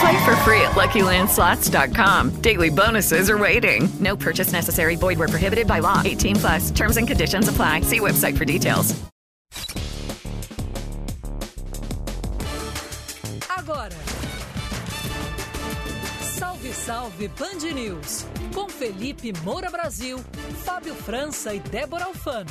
Play for free at LuckyLandSlots.com. Daily bonuses are waiting. No purchase necessary. Void where prohibited by law. 18 plus. Terms and conditions apply. See website for details. Agora. Salve, salve Band News. Com Felipe Moura Brasil, Fábio França e Débora Alfano.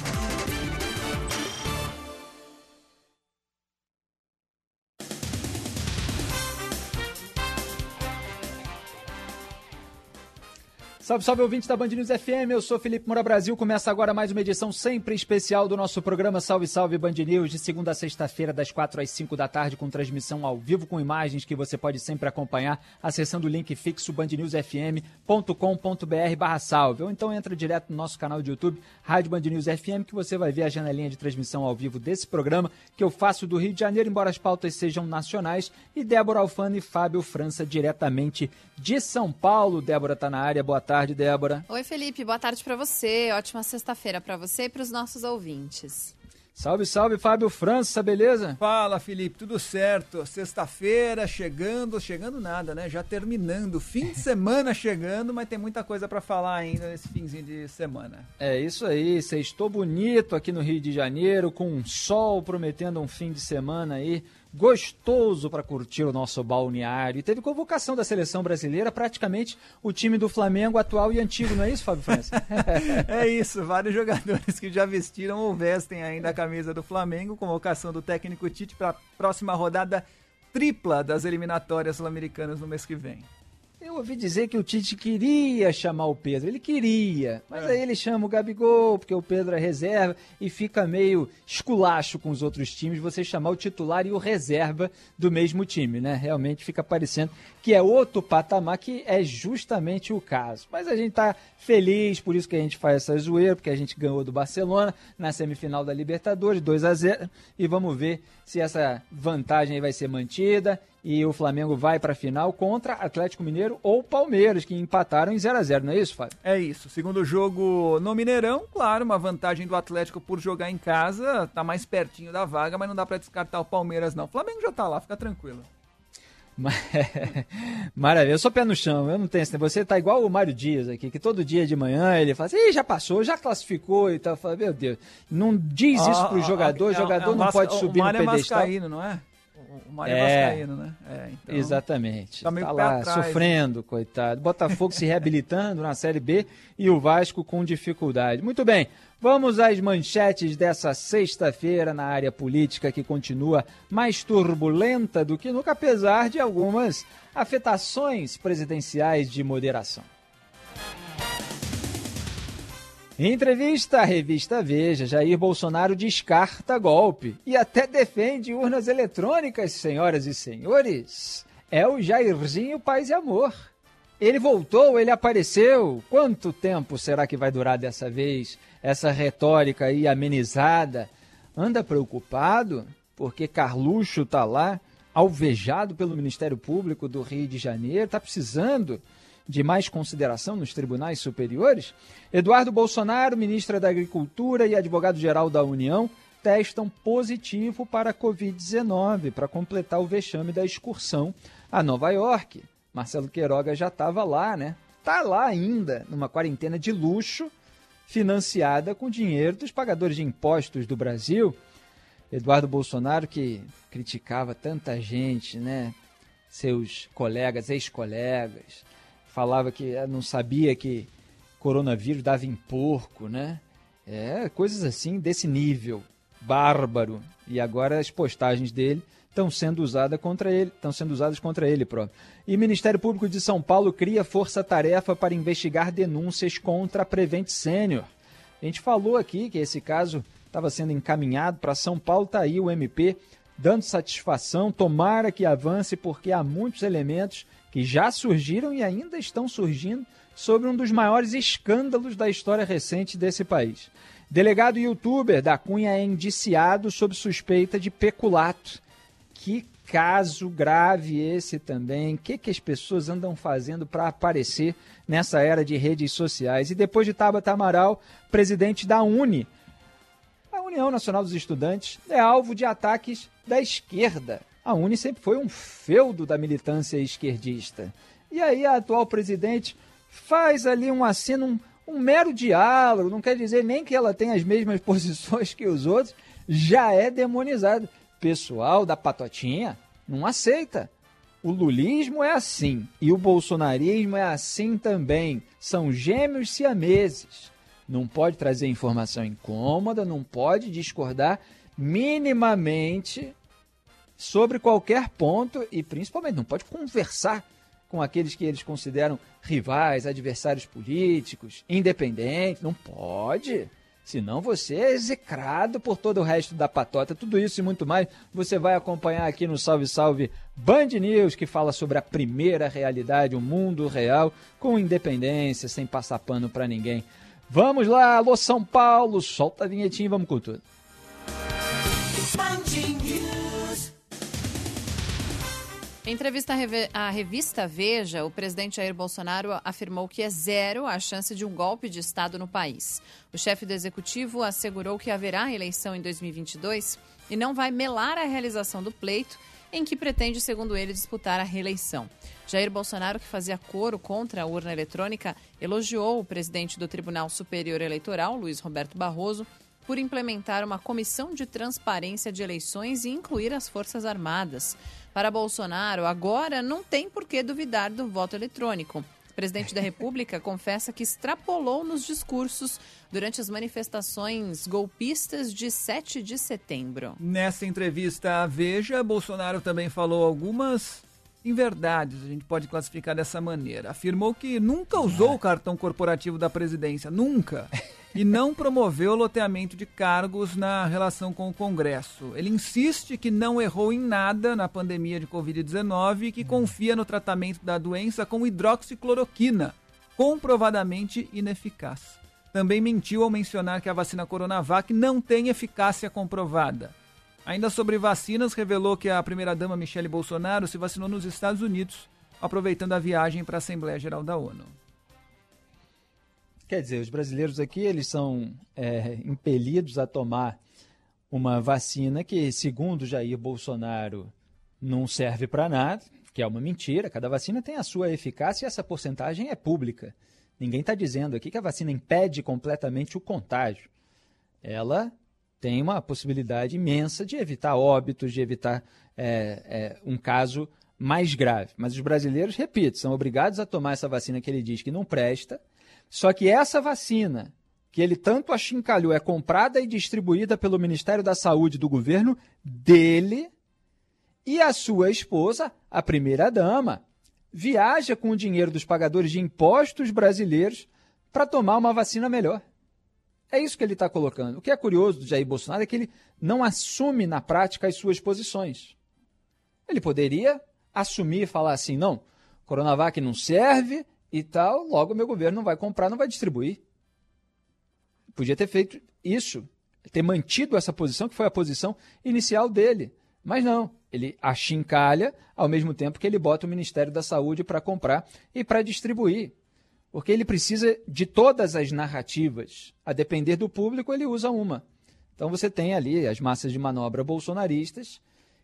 Salve, salve ouvintes da Band News FM, eu sou Felipe Moura Brasil. Começa agora mais uma edição sempre especial do nosso programa Salve, salve Band News, de segunda a sexta-feira, das 4 às 5 da tarde, com transmissão ao vivo com imagens que você pode sempre acompanhar acessando o link fixo bandnewsfm.com.br barra salve. Ou então entra direto no nosso canal de YouTube, Rádio Band News FM, que você vai ver a janelinha de transmissão ao vivo desse programa que eu faço do Rio de Janeiro, embora as pautas sejam nacionais, e Débora Alfano e Fábio França diretamente de São Paulo. Débora tá na área, boa tarde tarde, Débora. Oi, Felipe. Boa tarde para você. Ótima sexta-feira para você e para os nossos ouvintes. Salve, salve, Fábio França, beleza? Fala, Felipe, tudo certo? Sexta-feira chegando, chegando nada, né? Já terminando, fim de semana chegando, mas tem muita coisa para falar ainda nesse finzinho de semana. É isso aí, sextou bonito aqui no Rio de Janeiro, com um sol prometendo um fim de semana aí gostoso para curtir o nosso balneário. E teve convocação da seleção brasileira, praticamente o time do Flamengo atual e antigo, não é isso, Fábio França? é isso, vários jogadores que já vestiram ou vestem ainda a camisa do Flamengo. Convocação do técnico Tite para a próxima rodada tripla das eliminatórias sul-americanas no mês que vem. Eu ouvi dizer que o Tite queria chamar o Pedro, ele queria, mas é. aí ele chama o Gabigol, porque o Pedro é reserva, e fica meio esculacho com os outros times você chamar o titular e o reserva do mesmo time, né? Realmente fica parecendo que é outro patamar, que é justamente o caso. Mas a gente tá feliz, por isso que a gente faz essa zoeira, porque a gente ganhou do Barcelona na semifinal da Libertadores, 2 a 0 e vamos ver se essa vantagem vai ser mantida e o Flamengo vai para a final contra Atlético Mineiro ou Palmeiras, que empataram em 0 a 0 não é isso, Fábio? É isso. Segundo jogo no Mineirão, claro, uma vantagem do Atlético por jogar em casa, tá mais pertinho da vaga, mas não dá para descartar o Palmeiras não. O Flamengo já tá lá, fica tranquilo. Maravilha, eu sou pé no chão, eu não tenho esse Você tá igual o Mário Dias aqui, que todo dia de manhã ele fala assim, já passou, já classificou e tal. Fala, meu Deus, não diz isso pro jogador, o jogador não pode subir no pedestal. O Mário é vascaíno, não é? O Mário é, Vascaíno, né? É, então, exatamente. Tá, tá lá atrás, sofrendo, né? coitado. Botafogo se reabilitando na Série B e o Vasco com dificuldade. Muito bem, vamos às manchetes dessa sexta-feira na área política que continua mais turbulenta do que nunca, apesar de algumas afetações presidenciais de moderação. Em entrevista à revista Veja, Jair Bolsonaro descarta golpe e até defende urnas eletrônicas, senhoras e senhores. É o Jairzinho Paz e Amor. Ele voltou, ele apareceu. Quanto tempo será que vai durar dessa vez essa retórica aí amenizada? Anda preocupado porque Carluxo está lá, alvejado pelo Ministério Público do Rio de Janeiro, está precisando de mais consideração nos tribunais superiores? Eduardo Bolsonaro, ministra da Agricultura e advogado-geral da União, testam positivo para a Covid-19 para completar o vexame da excursão a Nova York. Marcelo Queiroga já estava lá, né? Está lá ainda, numa quarentena de luxo, financiada com dinheiro dos pagadores de impostos do Brasil. Eduardo Bolsonaro, que criticava tanta gente, né? Seus colegas, ex-colegas, falava que não sabia que coronavírus dava em porco, né? É, coisas assim desse nível, bárbaro. E agora as postagens dele estão sendo usadas contra ele, estão sendo usadas contra ele próprio. E Ministério Público de São Paulo cria força-tarefa para investigar denúncias contra Prevent Sênior. A gente falou aqui que esse caso estava sendo encaminhado para São Paulo, tá aí o MP dando satisfação, tomara que avance porque há muitos elementos que já surgiram e ainda estão surgindo sobre um dos maiores escândalos da história recente desse país. Delegado youtuber da Cunha é indiciado sob suspeita de peculato. Que caso grave esse também. O que, que as pessoas andam fazendo para aparecer nessa era de redes sociais? E depois de Tabata Amaral, presidente da Uni, a União Nacional dos Estudantes é alvo de ataques da esquerda. A Uni sempre foi um feudo da militância esquerdista. E aí a atual presidente faz ali um aceno, um, um mero diálogo, não quer dizer nem que ela tenha as mesmas posições que os outros, já é demonizada. Pessoal da patotinha não aceita. O lulismo é assim e o bolsonarismo é assim também. São gêmeos siameses. Não pode trazer informação incômoda, não pode discordar minimamente sobre qualquer ponto e principalmente não pode conversar com aqueles que eles consideram rivais, adversários políticos, independentes. Não pode. Senão você é execrado por todo o resto da patota. Tudo isso e muito mais você vai acompanhar aqui no Salve Salve Band News, que fala sobre a primeira realidade, o mundo real, com independência, sem passar pano para ninguém. Vamos lá, alô São Paulo, solta a vinhetinha e vamos com tudo. Em entrevista à revista Veja, o presidente Jair Bolsonaro afirmou que é zero a chance de um golpe de Estado no país. O chefe do executivo assegurou que haverá eleição em 2022 e não vai melar a realização do pleito, em que pretende, segundo ele, disputar a reeleição. Jair Bolsonaro, que fazia coro contra a urna eletrônica, elogiou o presidente do Tribunal Superior Eleitoral, Luiz Roberto Barroso, por implementar uma comissão de transparência de eleições e incluir as Forças Armadas. Para Bolsonaro, agora não tem por que duvidar do voto eletrônico. O presidente da República confessa que extrapolou nos discursos durante as manifestações golpistas de 7 de setembro. Nessa entrevista à Veja, Bolsonaro também falou algumas inverdades, a gente pode classificar dessa maneira. Afirmou que nunca usou o cartão corporativo da presidência, nunca e não promoveu loteamento de cargos na relação com o Congresso. Ele insiste que não errou em nada na pandemia de Covid-19 e que confia no tratamento da doença com hidroxicloroquina, comprovadamente ineficaz. Também mentiu ao mencionar que a vacina Coronavac não tem eficácia comprovada. Ainda sobre vacinas, revelou que a primeira-dama Michele Bolsonaro se vacinou nos Estados Unidos, aproveitando a viagem para a Assembleia Geral da ONU. Quer dizer, os brasileiros aqui eles são é, impelidos a tomar uma vacina que, segundo Jair Bolsonaro, não serve para nada, que é uma mentira. Cada vacina tem a sua eficácia e essa porcentagem é pública. Ninguém está dizendo aqui que a vacina impede completamente o contágio. Ela tem uma possibilidade imensa de evitar óbitos, de evitar é, é, um caso mais grave. Mas os brasileiros, repito, são obrigados a tomar essa vacina que ele diz que não presta só que essa vacina, que ele tanto achincalhou, é comprada e distribuída pelo Ministério da Saúde do governo dele, e a sua esposa, a primeira-dama, viaja com o dinheiro dos pagadores de impostos brasileiros para tomar uma vacina melhor. É isso que ele está colocando. O que é curioso do Jair Bolsonaro é que ele não assume na prática as suas posições. Ele poderia assumir e falar assim: não, Coronavac não serve, e tal, logo meu governo não vai comprar, não vai distribuir. Podia ter feito isso, ter mantido essa posição, que foi a posição inicial dele. Mas não, ele achincalha ao mesmo tempo que ele bota o Ministério da Saúde para comprar e para distribuir. Porque ele precisa de todas as narrativas. A depender do público, ele usa uma. Então você tem ali as massas de manobra bolsonaristas,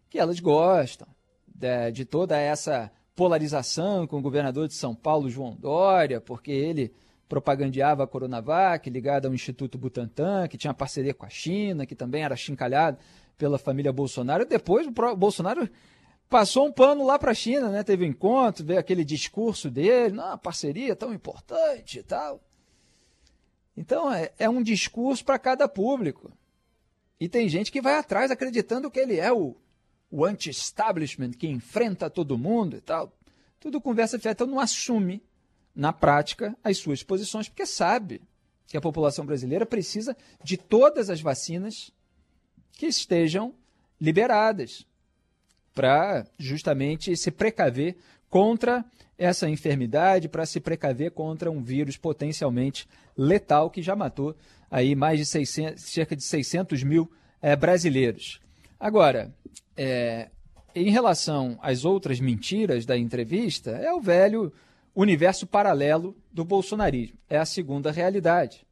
que elas gostam de, de toda essa polarização com o governador de São Paulo, João Dória, porque ele propagandeava a Coronavac, ligada ao Instituto Butantan, que tinha parceria com a China, que também era chincalhado pela família Bolsonaro. Depois o Bolsonaro passou um pano lá para a China, né? Teve um encontro, veio aquele discurso dele, não, parceria tão importante e tal. Então é, é um discurso para cada público. E tem gente que vai atrás acreditando que ele é o, o anti-establishment que enfrenta todo mundo e tal. Tudo conversa fiada. Então não assume, na prática, as suas posições, porque sabe que a população brasileira precisa de todas as vacinas que estejam liberadas para justamente se precaver contra essa enfermidade, para se precaver contra um vírus potencialmente letal que já matou aí mais de 600, cerca de 600 mil é, brasileiros. Agora, é, em relação às outras mentiras da entrevista, é o velho universo paralelo do bolsonarismo. É a segunda realidade.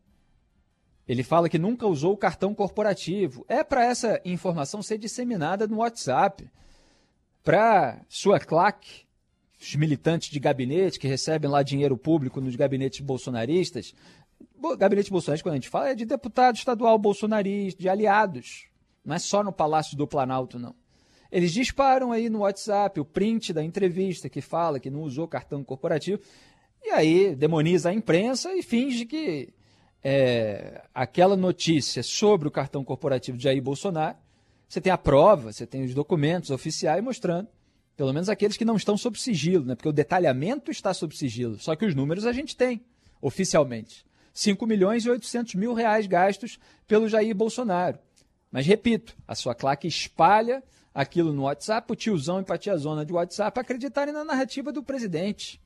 Ele fala que nunca usou o cartão corporativo. É para essa informação ser disseminada no WhatsApp. Para sua claque, os militantes de gabinete que recebem lá dinheiro público nos gabinetes bolsonaristas. Gabinete bolsonarista, quando a gente fala, é de deputado estadual bolsonarista, de aliados. Não é só no Palácio do Planalto, não. Eles disparam aí no WhatsApp o print da entrevista que fala que não usou cartão corporativo. E aí demoniza a imprensa e finge que é, aquela notícia sobre o cartão corporativo de Jair Bolsonaro, você tem a prova, você tem os documentos oficiais mostrando, pelo menos aqueles que não estão sob sigilo, né? porque o detalhamento está sob sigilo, só que os números a gente tem oficialmente. 5 milhões e 800 mil reais gastos pelo Jair Bolsonaro. Mas repito, a sua claque espalha aquilo no WhatsApp, o tiozão e a tiazona de WhatsApp acreditarem na narrativa do presidente.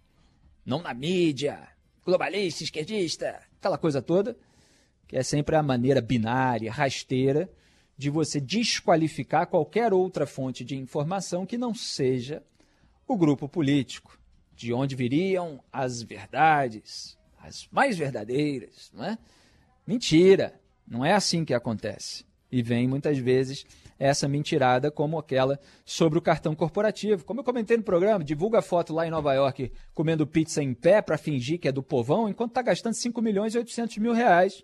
Não na mídia, globalista, esquerdista, aquela coisa toda, que é sempre a maneira binária, rasteira, de você desqualificar qualquer outra fonte de informação que não seja o grupo político, de onde viriam as verdades, as mais verdadeiras, não é? Mentira, não é assim que acontece. E vem muitas vezes essa mentirada como aquela sobre o cartão corporativo. Como eu comentei no programa, divulga foto lá em Nova York comendo pizza em pé para fingir que é do povão, enquanto está gastando 5 milhões e 800 mil reais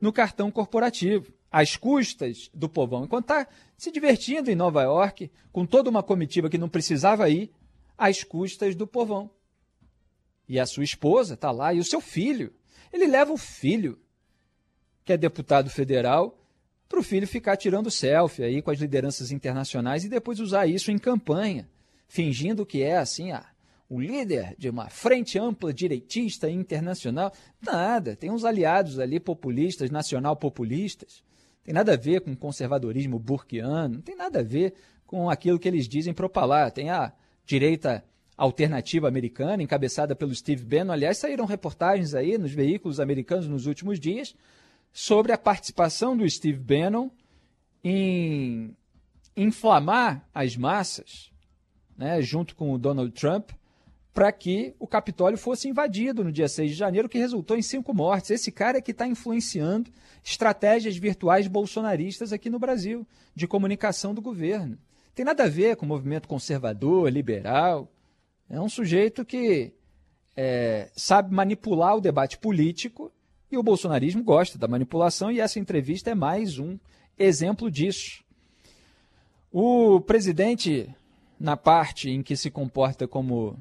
no cartão corporativo, às custas do povão, enquanto está se divertindo em Nova York com toda uma comitiva que não precisava ir, às custas do povão. E a sua esposa está lá e o seu filho. Ele leva o filho, que é deputado federal, para o filho ficar tirando selfie aí com as lideranças internacionais e depois usar isso em campanha, fingindo que é assim, ah, o líder de uma frente ampla direitista internacional. Nada, tem uns aliados ali populistas, nacional-populistas. Tem nada a ver com conservadorismo burkiano, não tem nada a ver com aquilo que eles dizem propalar. Tem a direita alternativa americana, encabeçada pelo Steve Bannon. Aliás, saíram reportagens aí nos veículos americanos nos últimos dias sobre a participação do Steve Bannon em inflamar as massas, né, junto com o Donald Trump, para que o Capitólio fosse invadido no dia 6 de janeiro, que resultou em cinco mortes. Esse cara é que está influenciando estratégias virtuais bolsonaristas aqui no Brasil, de comunicação do governo. Tem nada a ver com o movimento conservador, liberal. É um sujeito que é, sabe manipular o debate político o bolsonarismo gosta da manipulação e essa entrevista é mais um exemplo disso. O presidente, na parte em que se comporta como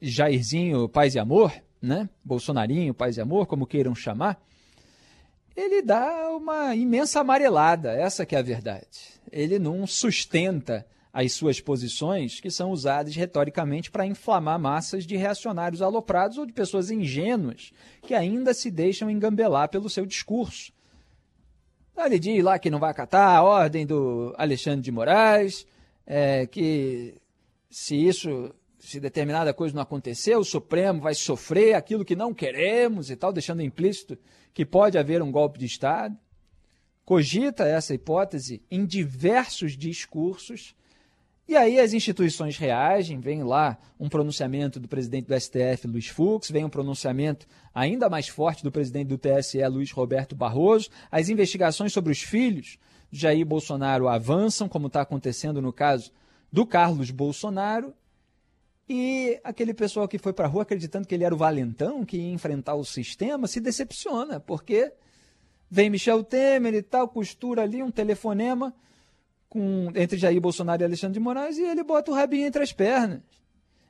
Jairzinho Paz e Amor, né? Bolsonarinho Paz e Amor, como queiram chamar, ele dá uma imensa amarelada, essa que é a verdade. Ele não sustenta as suas posições que são usadas retoricamente para inflamar massas de reacionários aloprados ou de pessoas ingênuas que ainda se deixam engambelar pelo seu discurso. Ele diz lá que não vai acatar a ordem do Alexandre de Moraes, é, que se isso, se determinada coisa não acontecer, o Supremo vai sofrer aquilo que não queremos e tal, deixando implícito que pode haver um golpe de Estado. Cogita essa hipótese em diversos discursos e aí as instituições reagem, vem lá um pronunciamento do presidente do STF, Luiz Fux, vem um pronunciamento ainda mais forte do presidente do TSE, Luiz Roberto Barroso. As investigações sobre os filhos de Jair Bolsonaro avançam, como está acontecendo no caso do Carlos Bolsonaro. E aquele pessoal que foi para a rua acreditando que ele era o valentão, que ia enfrentar o sistema, se decepciona, porque vem Michel Temer e tal, costura ali um telefonema com, entre Jair Bolsonaro e Alexandre de Moraes e ele bota o rabinho entre as pernas.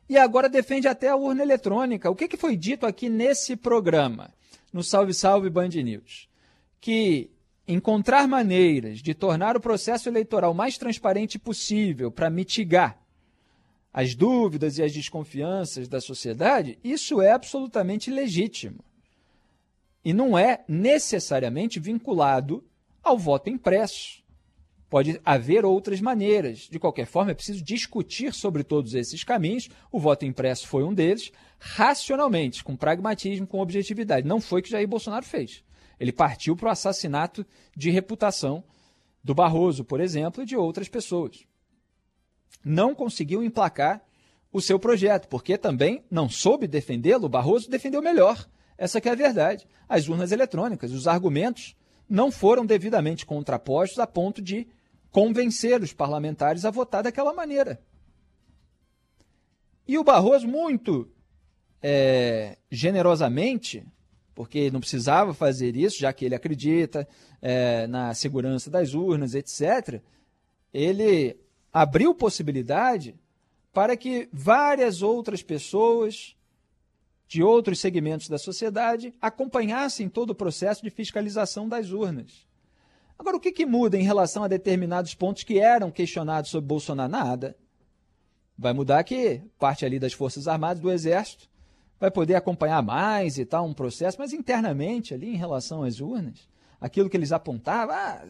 E agora defende até a urna eletrônica. O que, que foi dito aqui nesse programa? no Salve Salve Band News, que encontrar maneiras de tornar o processo eleitoral mais transparente possível para mitigar as dúvidas e as desconfianças da sociedade, isso é absolutamente legítimo. E não é necessariamente vinculado ao voto impresso. Pode haver outras maneiras. De qualquer forma, é preciso discutir sobre todos esses caminhos. O voto impresso foi um deles, racionalmente, com pragmatismo, com objetividade. Não foi o que Jair Bolsonaro fez. Ele partiu para o assassinato de reputação do Barroso, por exemplo, e de outras pessoas. Não conseguiu emplacar o seu projeto, porque também não soube defendê-lo. O Barroso defendeu melhor. Essa é a verdade. As urnas eletrônicas, os argumentos não foram devidamente contrapostos a ponto de convencer os parlamentares a votar daquela maneira. E o Barroso, muito é, generosamente, porque não precisava fazer isso, já que ele acredita é, na segurança das urnas, etc., ele abriu possibilidade para que várias outras pessoas de outros segmentos da sociedade acompanhassem todo o processo de fiscalização das urnas. Agora, o que, que muda em relação a determinados pontos que eram questionados sobre Bolsonaro? Nada. Vai mudar que parte ali das Forças Armadas, do Exército, vai poder acompanhar mais e tal, um processo, mas internamente ali em relação às urnas, aquilo que eles apontavam, ah,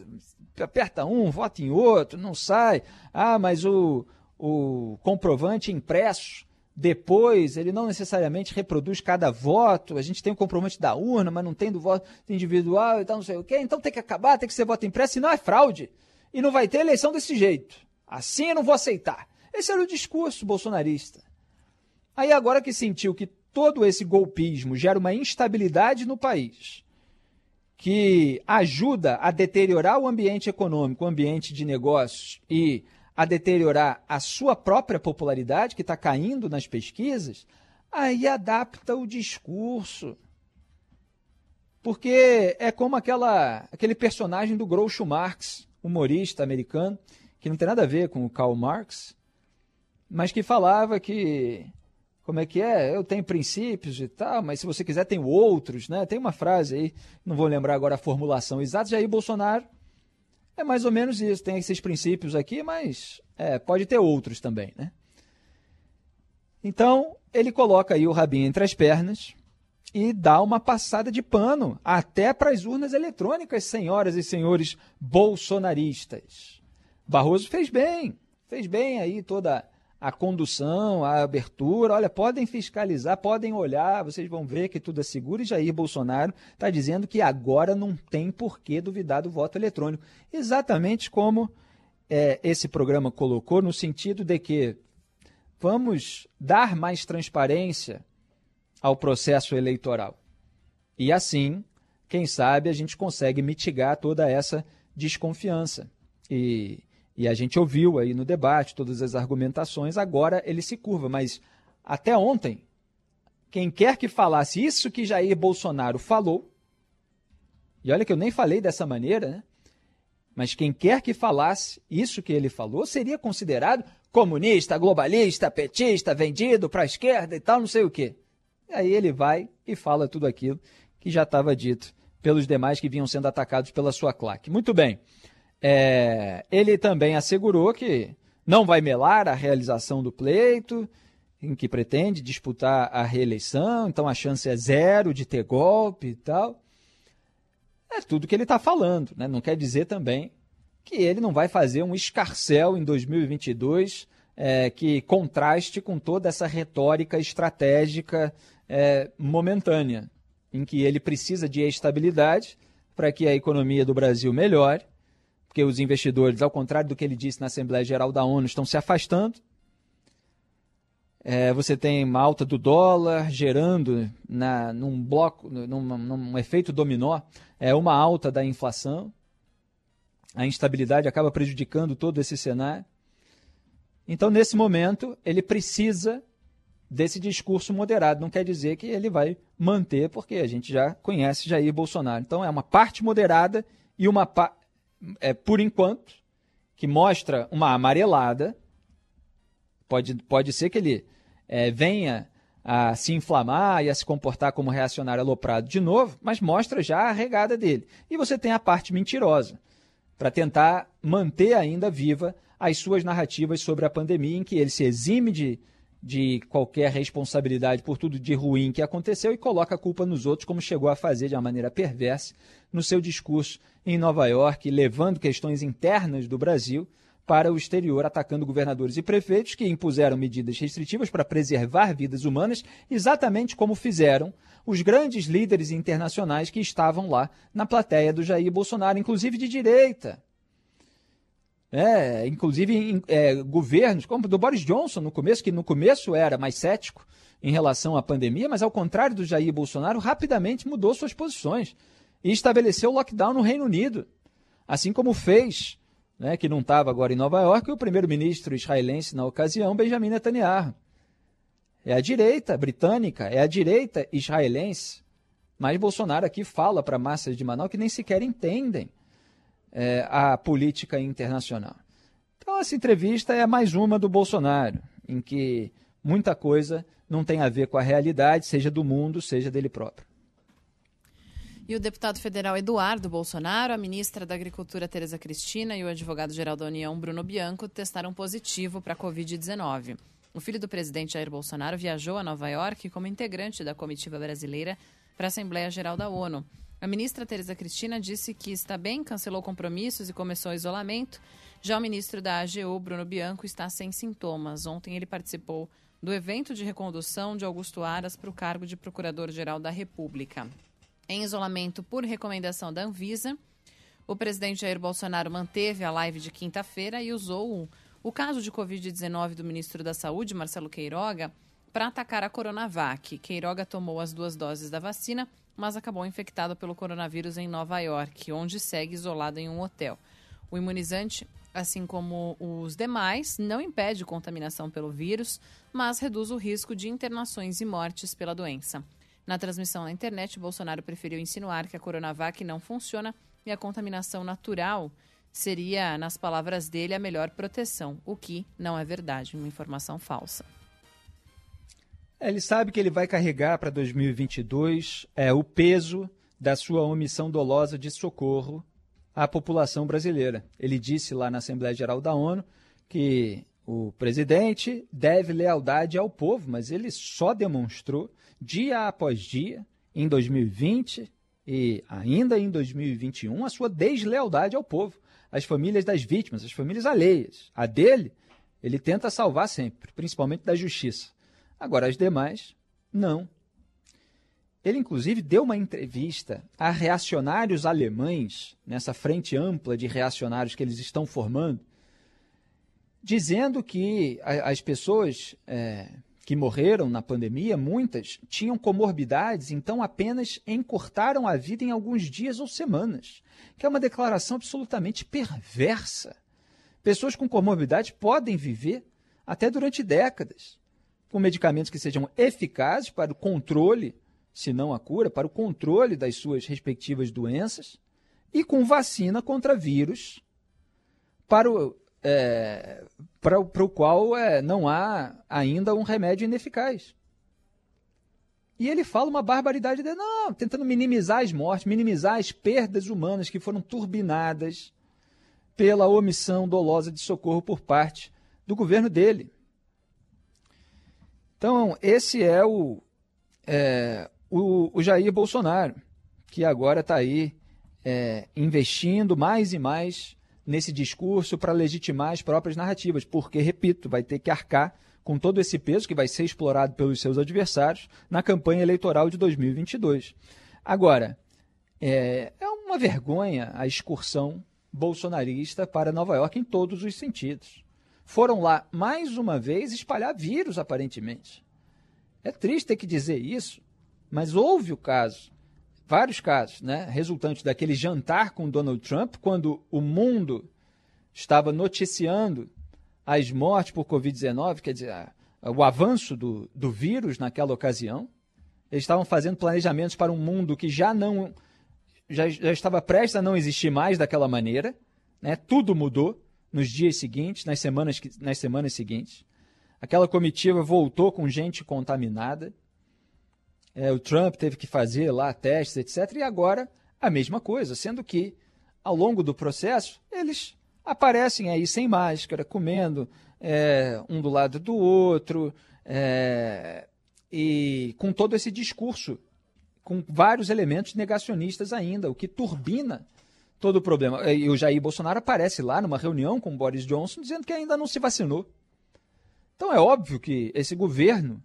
aperta um, vota em outro, não sai, ah, mas o, o comprovante impresso depois, ele não necessariamente reproduz cada voto, a gente tem o comprovante da urna, mas não tem do voto individual e tal, não sei o quê, então tem que acabar, tem que ser voto impresso, senão é fraude. E não vai ter eleição desse jeito. Assim eu não vou aceitar. Esse era o discurso bolsonarista. Aí agora que sentiu que todo esse golpismo gera uma instabilidade no país, que ajuda a deteriorar o ambiente econômico, o ambiente de negócios e a deteriorar a sua própria popularidade, que está caindo nas pesquisas, aí adapta o discurso. Porque é como aquela, aquele personagem do Groucho Marx, humorista americano, que não tem nada a ver com o Karl Marx, mas que falava que como é que é? Eu tenho princípios e tal, mas se você quiser tem outros, né? Tem uma frase aí, não vou lembrar agora a formulação exata, Jair Bolsonaro é mais ou menos isso, tem esses princípios aqui, mas é, pode ter outros também, né? Então, ele coloca aí o rabinho entre as pernas e dá uma passada de pano até para as urnas eletrônicas, senhoras e senhores bolsonaristas. Barroso fez bem, fez bem aí toda a condução, a abertura. Olha, podem fiscalizar, podem olhar, vocês vão ver que tudo é seguro. E Jair Bolsonaro está dizendo que agora não tem por que duvidar do voto eletrônico. Exatamente como é, esse programa colocou, no sentido de que vamos dar mais transparência ao processo eleitoral. E assim, quem sabe, a gente consegue mitigar toda essa desconfiança. E e a gente ouviu aí no debate todas as argumentações, agora ele se curva. Mas até ontem, quem quer que falasse isso que Jair Bolsonaro falou, e olha que eu nem falei dessa maneira, né? Mas quem quer que falasse isso que ele falou seria considerado comunista, globalista, petista, vendido para a esquerda e tal, não sei o quê. E aí ele vai e fala tudo aquilo que já estava dito pelos demais que vinham sendo atacados pela sua claque. Muito bem. É, ele também assegurou que não vai melar a realização do pleito, em que pretende disputar a reeleição, então a chance é zero de ter golpe e tal. É tudo que ele está falando, né? não quer dizer também que ele não vai fazer um escarcel em 2022 é, que contraste com toda essa retórica estratégica é, momentânea, em que ele precisa de estabilidade para que a economia do Brasil melhore porque os investidores, ao contrário do que ele disse na Assembleia Geral da ONU, estão se afastando. É, você tem uma alta do dólar gerando na, num bloco, num, num efeito dominó, é uma alta da inflação. A instabilidade acaba prejudicando todo esse cenário. Então, nesse momento, ele precisa desse discurso moderado. Não quer dizer que ele vai manter, porque a gente já conhece Jair Bolsonaro. Então, é uma parte moderada e uma, é, por enquanto, que mostra uma amarelada. Pode, pode ser que ele é, venha a se inflamar e a se comportar como reacionário aloprado de novo, mas mostra já a regada dele. E você tem a parte mentirosa, para tentar manter ainda viva as suas narrativas sobre a pandemia, em que ele se exime de, de qualquer responsabilidade por tudo de ruim que aconteceu e coloca a culpa nos outros, como chegou a fazer de uma maneira perversa no seu discurso em Nova York, levando questões internas do Brasil para o exterior, atacando governadores e prefeitos que impuseram medidas restritivas para preservar vidas humanas, exatamente como fizeram os grandes líderes internacionais que estavam lá na plateia do Jair Bolsonaro, inclusive de direita. É, inclusive é, governos, como do Boris Johnson no começo, que no começo era mais cético em relação à pandemia, mas ao contrário do Jair Bolsonaro, rapidamente mudou suas posições e estabeleceu lockdown no Reino Unido, assim como fez né, que não estava agora em Nova York, o primeiro-ministro israelense na ocasião, Benjamin Netanyahu. É a direita britânica, é a direita israelense. Mas Bolsonaro aqui fala para massas de Manaus que nem sequer entendem é, a política internacional. Então, essa entrevista é mais uma do Bolsonaro, em que muita coisa não tem a ver com a realidade, seja do mundo, seja dele próprio. E o deputado federal Eduardo Bolsonaro, a ministra da Agricultura Tereza Cristina e o advogado-geral da União Bruno Bianco testaram positivo para a Covid-19. O filho do presidente Jair Bolsonaro viajou a Nova York como integrante da comitiva brasileira para a Assembleia Geral da ONU. A ministra Tereza Cristina disse que está bem, cancelou compromissos e começou o isolamento. Já o ministro da AGU, Bruno Bianco, está sem sintomas. Ontem ele participou do evento de recondução de Augusto Aras para o cargo de Procurador-Geral da República em isolamento por recomendação da Anvisa. O presidente Jair Bolsonaro manteve a live de quinta-feira e usou o caso de Covid-19 do ministro da Saúde, Marcelo Queiroga, para atacar a Coronavac. Queiroga tomou as duas doses da vacina, mas acabou infectado pelo coronavírus em Nova York, onde segue isolado em um hotel. O imunizante, assim como os demais, não impede contaminação pelo vírus, mas reduz o risco de internações e mortes pela doença. Na transmissão na internet, Bolsonaro preferiu insinuar que a Coronavac não funciona e a contaminação natural seria, nas palavras dele, a melhor proteção, o que não é verdade, uma informação falsa. É, ele sabe que ele vai carregar para 2022 é, o peso da sua omissão dolosa de socorro à população brasileira. Ele disse lá na Assembleia Geral da ONU que o presidente deve lealdade ao povo, mas ele só demonstrou dia após dia, em 2020 e ainda em 2021, a sua deslealdade ao povo, às famílias das vítimas, às famílias alheias. A dele, ele tenta salvar sempre, principalmente da justiça. Agora, as demais, não. Ele, inclusive, deu uma entrevista a reacionários alemães, nessa frente ampla de reacionários que eles estão formando, dizendo que as pessoas é, que morreram na pandemia, muitas tinham comorbidades, então apenas encurtaram a vida em alguns dias ou semanas, que é uma declaração absolutamente perversa. Pessoas com comorbidades podem viver até durante décadas, com medicamentos que sejam eficazes para o controle, se não a cura, para o controle das suas respectivas doenças, e com vacina contra vírus para o, é, para o qual é, não há ainda um remédio ineficaz. E ele fala uma barbaridade de não, tentando minimizar as mortes, minimizar as perdas humanas que foram turbinadas pela omissão dolosa de socorro por parte do governo dele. Então, esse é o, é, o, o Jair Bolsonaro, que agora está aí é, investindo mais e mais nesse discurso para legitimar as próprias narrativas, porque, repito, vai ter que arcar com todo esse peso que vai ser explorado pelos seus adversários na campanha eleitoral de 2022. Agora, é, é uma vergonha a excursão bolsonarista para Nova York em todos os sentidos. Foram lá, mais uma vez, espalhar vírus, aparentemente. É triste ter que dizer isso, mas houve o caso vários casos, né, resultantes daquele jantar com Donald Trump, quando o mundo estava noticiando as mortes por Covid-19, quer dizer, a, o avanço do, do vírus naquela ocasião. Eles estavam fazendo planejamentos para um mundo que já não já, já estava prestes a não existir mais daquela maneira. Né? Tudo mudou nos dias seguintes, nas semanas, nas semanas seguintes. Aquela comitiva voltou com gente contaminada. É, o Trump teve que fazer lá testes, etc. E agora a mesma coisa, sendo que ao longo do processo eles aparecem aí sem máscara, comendo é, um do lado do outro, é, e com todo esse discurso, com vários elementos negacionistas ainda, o que turbina todo o problema. E o Jair Bolsonaro aparece lá numa reunião com o Boris Johnson dizendo que ainda não se vacinou. Então é óbvio que esse governo,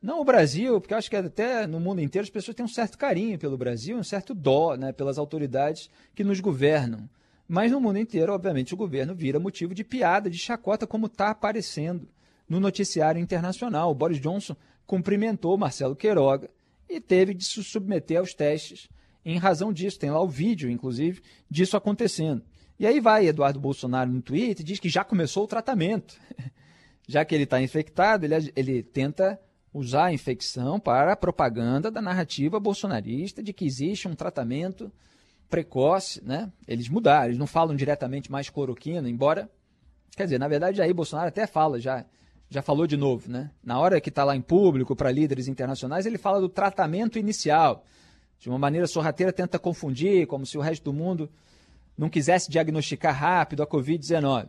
não o Brasil, porque acho que até no mundo inteiro as pessoas têm um certo carinho pelo Brasil, um certo dó né, pelas autoridades que nos governam. Mas no mundo inteiro, obviamente, o governo vira motivo de piada, de chacota, como está aparecendo no noticiário internacional. O Boris Johnson cumprimentou Marcelo Queiroga e teve de se submeter aos testes em razão disso. Tem lá o vídeo, inclusive, disso acontecendo. E aí vai Eduardo Bolsonaro no Twitter e diz que já começou o tratamento. já que ele está infectado, ele, ele tenta usar a infecção para a propaganda da narrativa bolsonarista de que existe um tratamento precoce, né? Eles mudaram, eles não falam diretamente mais cloroquina, embora, quer dizer, na verdade, aí Bolsonaro até fala já, já falou de novo, né? Na hora que está lá em público para líderes internacionais, ele fala do tratamento inicial. De uma maneira sorrateira, tenta confundir, como se o resto do mundo não quisesse diagnosticar rápido a Covid-19.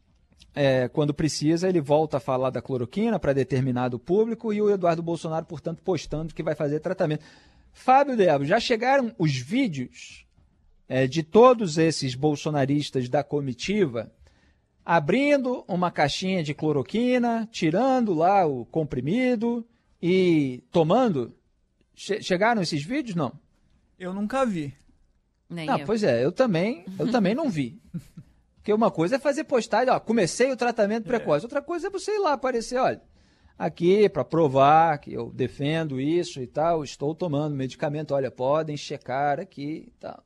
é, quando precisa, ele volta a falar da cloroquina para determinado público e o Eduardo Bolsonaro, portanto, postando que vai fazer tratamento. Fábio Debo, já chegaram os vídeos é, de todos esses bolsonaristas da comitiva abrindo uma caixinha de cloroquina, tirando lá o comprimido e tomando? Che chegaram esses vídeos? Não. Eu nunca vi. Nem não, eu. pois é, eu também, eu também não vi. Porque uma coisa é fazer postagem, ó, comecei o tratamento precoce. Outra coisa é você ir lá aparecer, olha, aqui para provar que eu defendo isso e tal, estou tomando medicamento, olha, podem checar aqui e tal.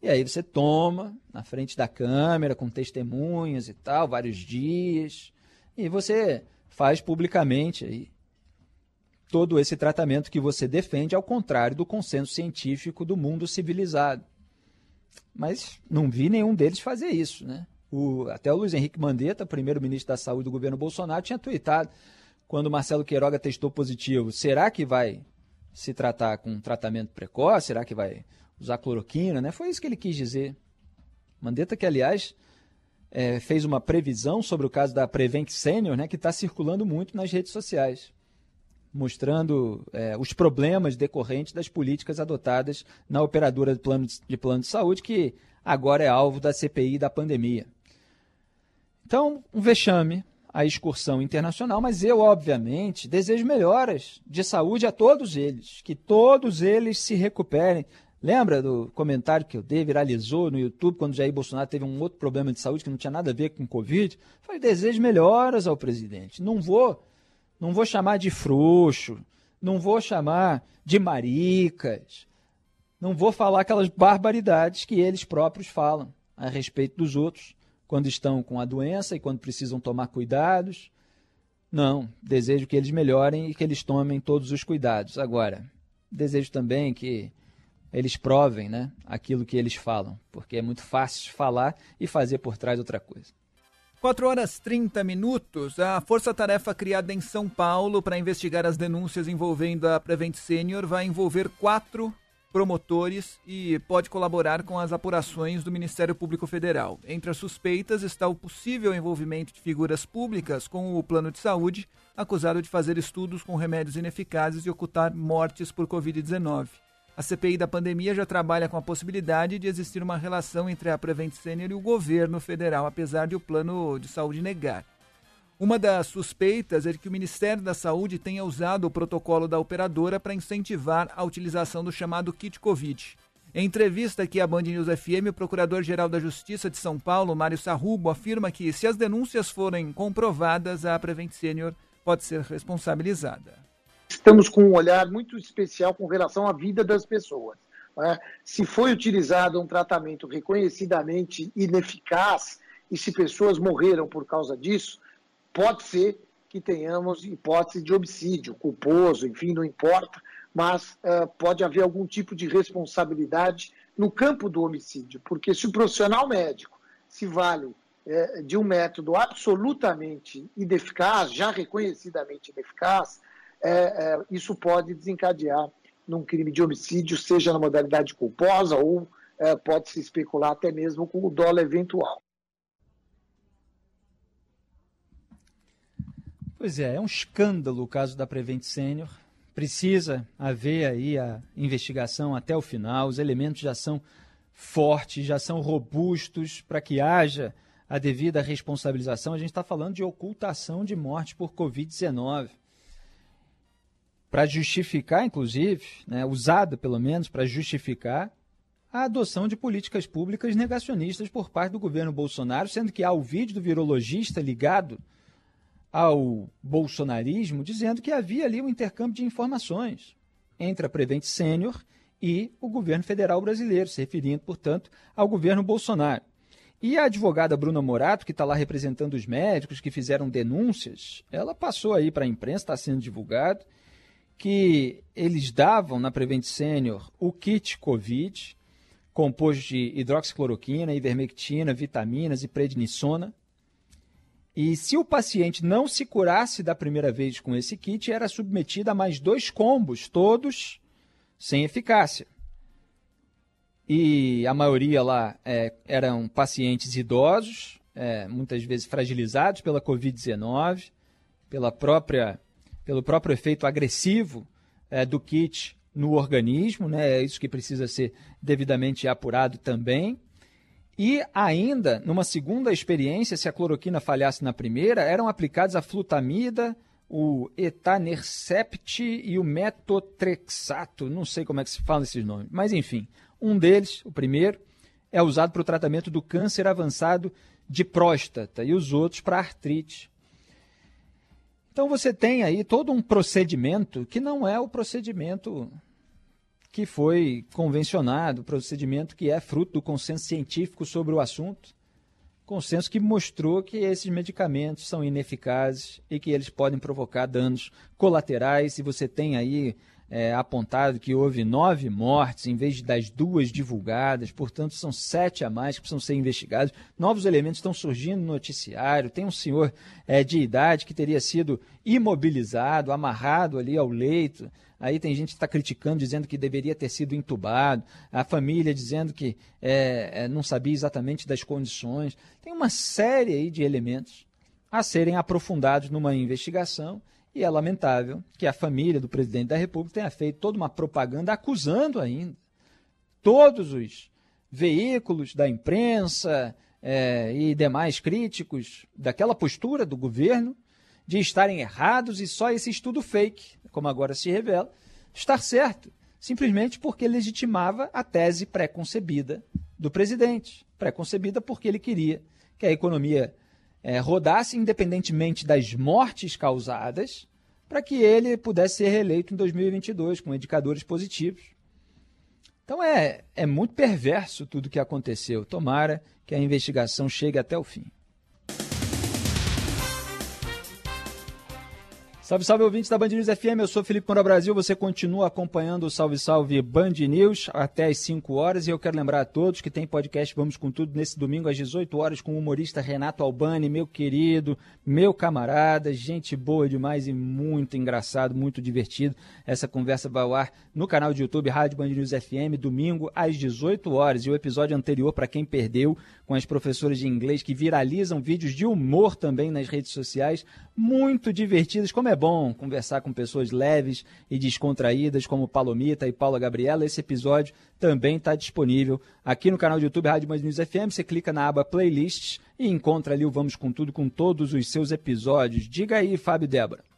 E aí você toma na frente da câmera, com testemunhas e tal, vários dias, e você faz publicamente aí todo esse tratamento que você defende, ao contrário do consenso científico do mundo civilizado. Mas não vi nenhum deles fazer isso, né? O, até o Luiz Henrique Mandetta, primeiro-ministro da Saúde do governo Bolsonaro, tinha tweetado quando Marcelo Queiroga testou positivo. Será que vai se tratar com tratamento precoce? Será que vai usar cloroquina? Né? Foi isso que ele quis dizer. Mandetta, que aliás é, fez uma previsão sobre o caso da Prevent Senior, né, que está circulando muito nas redes sociais, mostrando é, os problemas decorrentes das políticas adotadas na operadora de plano de, de plano de saúde, que agora é alvo da CPI da pandemia. Então, um vexame a excursão internacional, mas eu, obviamente, desejo melhoras de saúde a todos eles, que todos eles se recuperem. Lembra do comentário que eu dei, viralizou no YouTube, quando Jair Bolsonaro teve um outro problema de saúde que não tinha nada a ver com Covid? Falei, desejo melhoras ao presidente. Não vou, não vou chamar de frouxo, não vou chamar de maricas, não vou falar aquelas barbaridades que eles próprios falam a respeito dos outros quando estão com a doença e quando precisam tomar cuidados. Não, desejo que eles melhorem e que eles tomem todos os cuidados. Agora, desejo também que eles provem né, aquilo que eles falam, porque é muito fácil falar e fazer por trás outra coisa. 4 horas 30 minutos. A força-tarefa criada em São Paulo para investigar as denúncias envolvendo a Prevent Senior vai envolver quatro promotores e pode colaborar com as apurações do Ministério Público Federal. Entre as suspeitas está o possível envolvimento de figuras públicas com o plano de saúde, acusado de fazer estudos com remédios ineficazes e ocultar mortes por Covid-19. A CPI da pandemia já trabalha com a possibilidade de existir uma relação entre a Prevent Senior e o governo federal, apesar de o plano de saúde negar. Uma das suspeitas é que o Ministério da Saúde tenha usado o protocolo da operadora para incentivar a utilização do chamado kit Covid. Em entrevista aqui à Band News FM, o Procurador-Geral da Justiça de São Paulo, Mário Sarrubo, afirma que, se as denúncias forem comprovadas, a Prevent Senior pode ser responsabilizada. Estamos com um olhar muito especial com relação à vida das pessoas. Né? Se foi utilizado um tratamento reconhecidamente ineficaz e se pessoas morreram por causa disso, pode ser que tenhamos hipótese de homicídio culposo, enfim, não importa, mas uh, pode haver algum tipo de responsabilidade no campo do homicídio, porque se o profissional médico se vale é, de um método absolutamente ineficaz, já reconhecidamente ineficaz, é, é, isso pode desencadear num crime de homicídio, seja na modalidade culposa ou pode se especular até mesmo com o dolo eventual. Pois é, é um escândalo o caso da Prevent Senior. Precisa haver aí a investigação até o final. Os elementos já são fortes, já são robustos para que haja a devida responsabilização. A gente está falando de ocultação de morte por Covid-19. Para justificar, inclusive, né, usada pelo menos para justificar a adoção de políticas públicas negacionistas por parte do governo Bolsonaro, sendo que há o vídeo do virologista ligado ao bolsonarismo, dizendo que havia ali um intercâmbio de informações entre a Prevent Sênior e o governo federal brasileiro, se referindo, portanto, ao governo Bolsonaro. E a advogada Bruna Morato, que está lá representando os médicos que fizeram denúncias, ela passou aí para a imprensa, está sendo divulgado, que eles davam na Prevent Senior o kit Covid, composto de hidroxicloroquina, ivermectina, vitaminas e prednisona, e se o paciente não se curasse da primeira vez com esse kit, era submetido a mais dois combos, todos sem eficácia. E a maioria lá é, eram pacientes idosos, é, muitas vezes fragilizados pela Covid-19, pela própria, pelo próprio efeito agressivo é, do kit no organismo, né? é isso que precisa ser devidamente apurado também. E ainda, numa segunda experiência, se a cloroquina falhasse na primeira, eram aplicados a flutamida, o etanercept e o metotrexato. Não sei como é que se fala esses nomes, mas enfim, um deles, o primeiro, é usado para o tratamento do câncer avançado de próstata e os outros para artrite. Então você tem aí todo um procedimento que não é o procedimento que foi convencionado, procedimento que é fruto do consenso científico sobre o assunto, consenso que mostrou que esses medicamentos são ineficazes e que eles podem provocar danos colaterais. E você tem aí é, apontado que houve nove mortes em vez das duas divulgadas, portanto, são sete a mais que precisam ser investigados. Novos elementos estão surgindo no noticiário. Tem um senhor é, de idade que teria sido imobilizado, amarrado ali ao leito. Aí tem gente que está criticando, dizendo que deveria ter sido entubado, a família dizendo que é, é, não sabia exatamente das condições. Tem uma série aí de elementos a serem aprofundados numa investigação e é lamentável que a família do presidente da República tenha feito toda uma propaganda acusando ainda todos os veículos da imprensa é, e demais críticos daquela postura do governo de estarem errados e só esse estudo fake, como agora se revela, estar certo, simplesmente porque legitimava a tese pré-concebida do presidente, pré-concebida porque ele queria que a economia é, rodasse independentemente das mortes causadas, para que ele pudesse ser reeleito em 2022 com indicadores positivos. Então é, é muito perverso tudo o que aconteceu. Tomara que a investigação chegue até o fim. Salve, salve ouvintes da Band News FM, eu sou Felipe Moura Brasil, você continua acompanhando o Salve Salve Band News até às 5 horas. E eu quero lembrar a todos que tem podcast Vamos com Tudo nesse domingo às 18 horas com o humorista Renato Albani, meu querido, meu camarada, gente boa demais e muito engraçado, muito divertido. Essa conversa vai ao ar no canal de YouTube Rádio Band News FM, domingo às 18 horas. E o episódio anterior, para quem perdeu, com as professoras de inglês que viralizam vídeos de humor também nas redes sociais, muito divertidos, como é bom conversar com pessoas leves e descontraídas como Palomita e Paula Gabriela. Esse episódio também está disponível aqui no canal do YouTube Rádio Mais News FM. Você clica na aba Playlists e encontra ali o Vamos com Tudo com todos os seus episódios. Diga aí, Fábio Débora.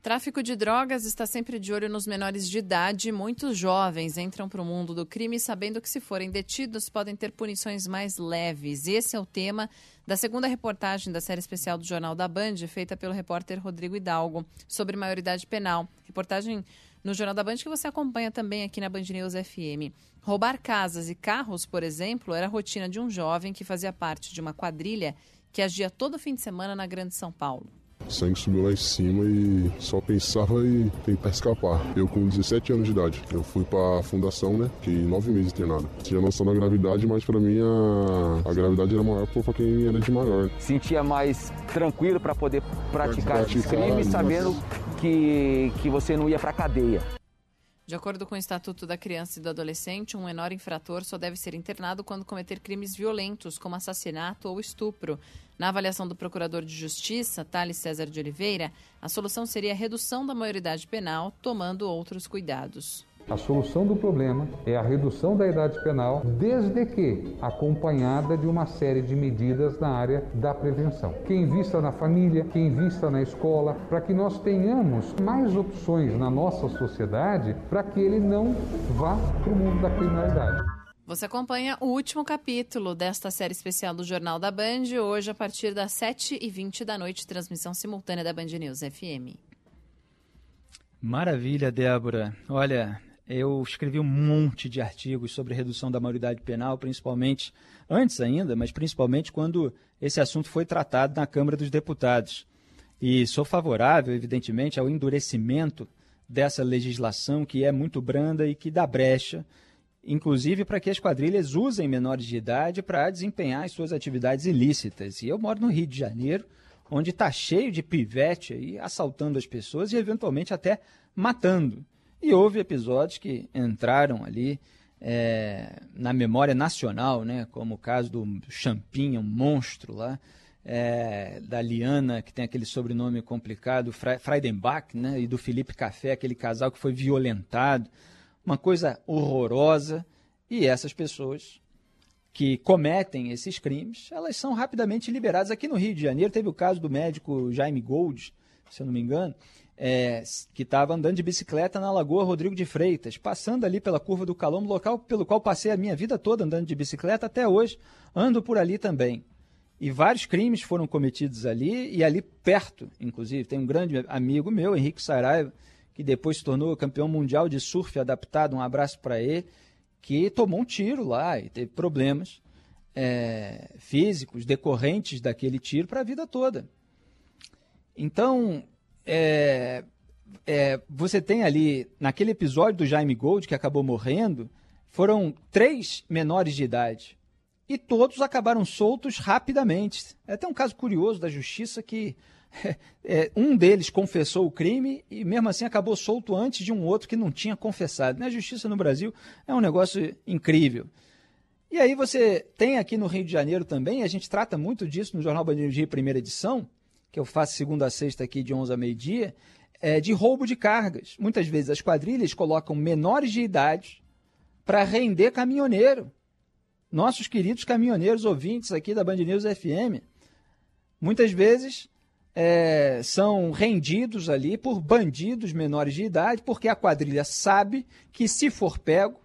Tráfico de drogas está sempre de olho nos menores de idade. Muitos jovens entram para o mundo do crime sabendo que, se forem detidos, podem ter punições mais leves. Esse é o tema da segunda reportagem da série especial do Jornal da Band, feita pelo repórter Rodrigo Hidalgo, sobre maioridade penal. Reportagem no Jornal da Band que você acompanha também aqui na Band News FM. Roubar casas e carros, por exemplo, era a rotina de um jovem que fazia parte de uma quadrilha que agia todo fim de semana na Grande São Paulo. O sangue subiu lá em cima e só pensava em tentar escapar. Eu com 17 anos de idade, eu fui pra fundação, né? Fiquei nove meses internado. Tinha noção da gravidade, mas pra mim a, a gravidade era maior pra quem era de maior. Sentia mais tranquilo para poder praticar, esses crimes, sabendo que, que você não ia pra cadeia. De acordo com o Estatuto da Criança e do Adolescente, um menor infrator só deve ser internado quando cometer crimes violentos, como assassinato ou estupro. Na avaliação do Procurador de Justiça, Thales César de Oliveira, a solução seria a redução da maioridade penal, tomando outros cuidados. A solução do problema é a redução da idade penal, desde que acompanhada de uma série de medidas na área da prevenção. Que invista na família, que invista na escola, para que nós tenhamos mais opções na nossa sociedade para que ele não vá para o mundo da criminalidade. Você acompanha o último capítulo desta série especial do Jornal da Band, hoje a partir das 7h20 da noite, transmissão simultânea da Band News FM. Maravilha, Débora. Olha, eu escrevi um monte de artigos sobre redução da maioridade penal, principalmente antes ainda, mas principalmente quando esse assunto foi tratado na Câmara dos Deputados. E sou favorável, evidentemente, ao endurecimento dessa legislação que é muito branda e que dá brecha, inclusive para que as quadrilhas usem menores de idade para desempenhar as suas atividades ilícitas. E eu moro no Rio de Janeiro, onde está cheio de pivete aí assaltando as pessoas e eventualmente até matando. E houve episódios que entraram ali é, na memória nacional, né, como o caso do Champinha, um monstro lá, é, da Liana, que tem aquele sobrenome complicado, Freidenbach, né, e do Felipe Café, aquele casal que foi violentado. Uma coisa horrorosa. E essas pessoas que cometem esses crimes, elas são rapidamente liberadas. Aqui no Rio de Janeiro teve o caso do médico Jaime Gold, se eu não me engano, é, que estava andando de bicicleta na Lagoa Rodrigo de Freitas, passando ali pela curva do Calombo, local pelo qual passei a minha vida toda andando de bicicleta, até hoje ando por ali também. E vários crimes foram cometidos ali, e ali perto, inclusive, tem um grande amigo meu, Henrique Saraiva, que depois se tornou campeão mundial de surf adaptado, um abraço para ele, que tomou um tiro lá e teve problemas é, físicos decorrentes daquele tiro para a vida toda. Então, é, é, você tem ali, naquele episódio do Jaime Gold, que acabou morrendo, foram três menores de idade. E todos acabaram soltos rapidamente. É até um caso curioso da justiça que é, um deles confessou o crime e mesmo assim acabou solto antes de um outro que não tinha confessado. A justiça no Brasil é um negócio incrível. E aí você tem aqui no Rio de Janeiro também, a gente trata muito disso no Jornal Bandeira de primeira edição, que eu faço segunda a sexta aqui de 11 a meio-dia, é de roubo de cargas. Muitas vezes as quadrilhas colocam menores de idade para render caminhoneiro. Nossos queridos caminhoneiros ouvintes aqui da Band News FM, muitas vezes é, são rendidos ali por bandidos menores de idade, porque a quadrilha sabe que se for pego,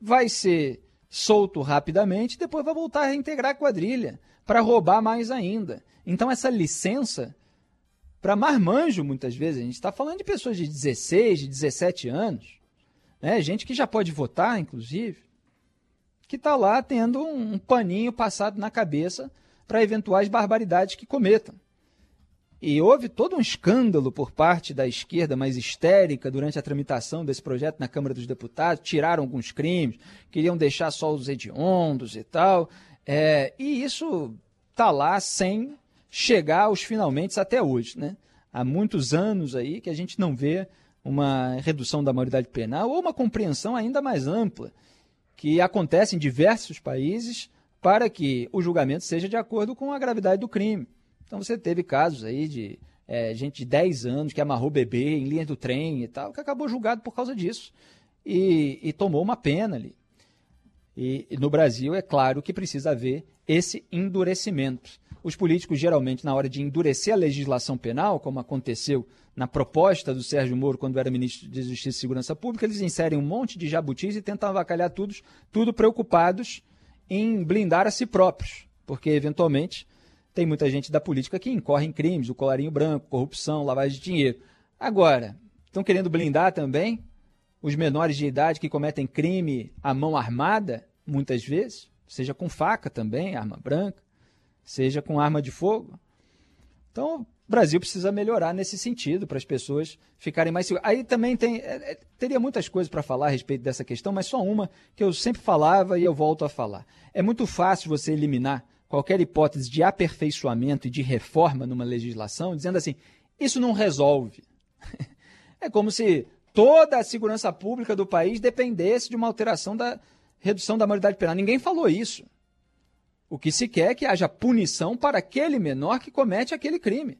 vai ser solto rapidamente e depois vai voltar a reintegrar a quadrilha para roubar mais ainda. Então, essa licença para marmanjo, muitas vezes, a gente está falando de pessoas de 16, de 17 anos, né? gente que já pode votar, inclusive, que está lá tendo um, um paninho passado na cabeça para eventuais barbaridades que cometam. E houve todo um escândalo por parte da esquerda mais histérica durante a tramitação desse projeto na Câmara dos Deputados. Tiraram alguns crimes, queriam deixar só os hediondos e tal. É, e isso está lá sem chegar aos finalmente até hoje. Né? Há muitos anos aí que a gente não vê uma redução da maioridade penal ou uma compreensão ainda mais ampla que acontece em diversos países para que o julgamento seja de acordo com a gravidade do crime. Então você teve casos aí de é, gente de 10 anos que amarrou bebê em linha do trem e tal, que acabou julgado por causa disso e, e tomou uma pena ali. E, e no Brasil é claro que precisa haver esse endurecimento os políticos, geralmente, na hora de endurecer a legislação penal, como aconteceu na proposta do Sérgio Moro quando era ministro de Justiça e Segurança Pública, eles inserem um monte de jabutis e tentam avacalhar tudo, tudo preocupados em blindar a si próprios, porque, eventualmente, tem muita gente da política que incorre em crimes, o colarinho branco, corrupção, lavagem de dinheiro. Agora, estão querendo blindar também os menores de idade que cometem crime à mão armada, muitas vezes, seja com faca também, arma branca, seja com arma de fogo. Então, o Brasil precisa melhorar nesse sentido, para as pessoas ficarem mais seguras. Aí também tem, é, é, teria muitas coisas para falar a respeito dessa questão, mas só uma que eu sempre falava e eu volto a falar. É muito fácil você eliminar qualquer hipótese de aperfeiçoamento e de reforma numa legislação, dizendo assim, isso não resolve. É como se toda a segurança pública do país dependesse de uma alteração da redução da maioridade penal. Ninguém falou isso. O que se quer é que haja punição para aquele menor que comete aquele crime.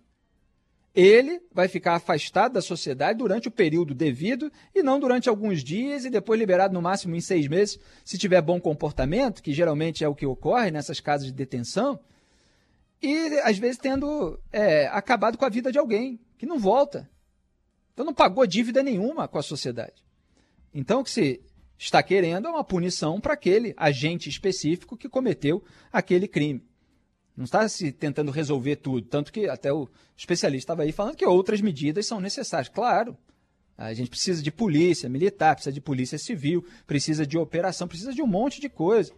Ele vai ficar afastado da sociedade durante o período devido e não durante alguns dias e depois liberado no máximo em seis meses, se tiver bom comportamento, que geralmente é o que ocorre nessas casas de detenção, e às vezes tendo é, acabado com a vida de alguém que não volta. Então não pagou dívida nenhuma com a sociedade. Então o que se está querendo é uma punição para aquele agente específico que cometeu aquele crime. Não está se tentando resolver tudo, tanto que até o especialista estava aí falando que outras medidas são necessárias. Claro, a gente precisa de polícia militar, precisa de polícia civil, precisa de operação, precisa de um monte de coisa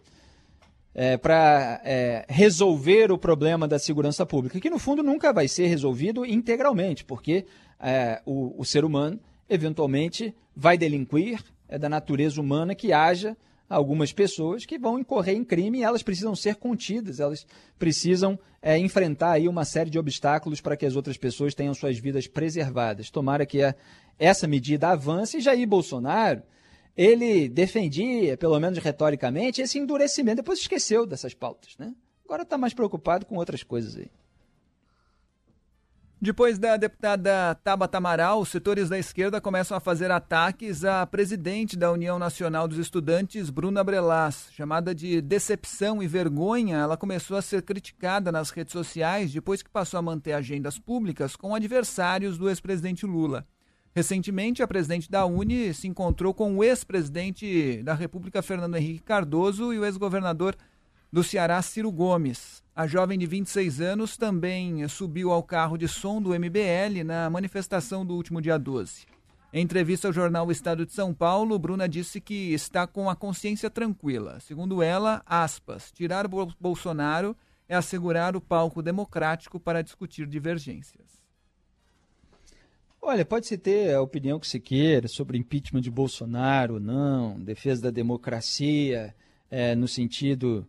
é, para é, resolver o problema da segurança pública, que no fundo nunca vai ser resolvido integralmente, porque é, o, o ser humano eventualmente vai delinquir, é da natureza humana que haja algumas pessoas que vão incorrer em crime e elas precisam ser contidas, elas precisam é, enfrentar aí uma série de obstáculos para que as outras pessoas tenham suas vidas preservadas. Tomara que a, essa medida avance e Jair Bolsonaro ele defendia, pelo menos retoricamente, esse endurecimento. Depois esqueceu dessas pautas, né? Agora está mais preocupado com outras coisas aí. Depois da deputada Tabata Amaral, os setores da esquerda começam a fazer ataques à presidente da União Nacional dos Estudantes, Bruna Brelas. Chamada de decepção e vergonha, ela começou a ser criticada nas redes sociais depois que passou a manter agendas públicas com adversários do ex-presidente Lula. Recentemente, a presidente da Uni se encontrou com o ex-presidente da República, Fernando Henrique Cardoso, e o ex-governador do Ceará, Ciro Gomes. A jovem de 26 anos também subiu ao carro de som do MBL na manifestação do último dia 12. Em entrevista ao jornal o Estado de São Paulo, Bruna disse que está com a consciência tranquila. Segundo ela, aspas, tirar Bolsonaro é assegurar o palco democrático para discutir divergências. Olha, pode-se ter a opinião que se queira sobre impeachment de Bolsonaro não, defesa da democracia, é, no sentido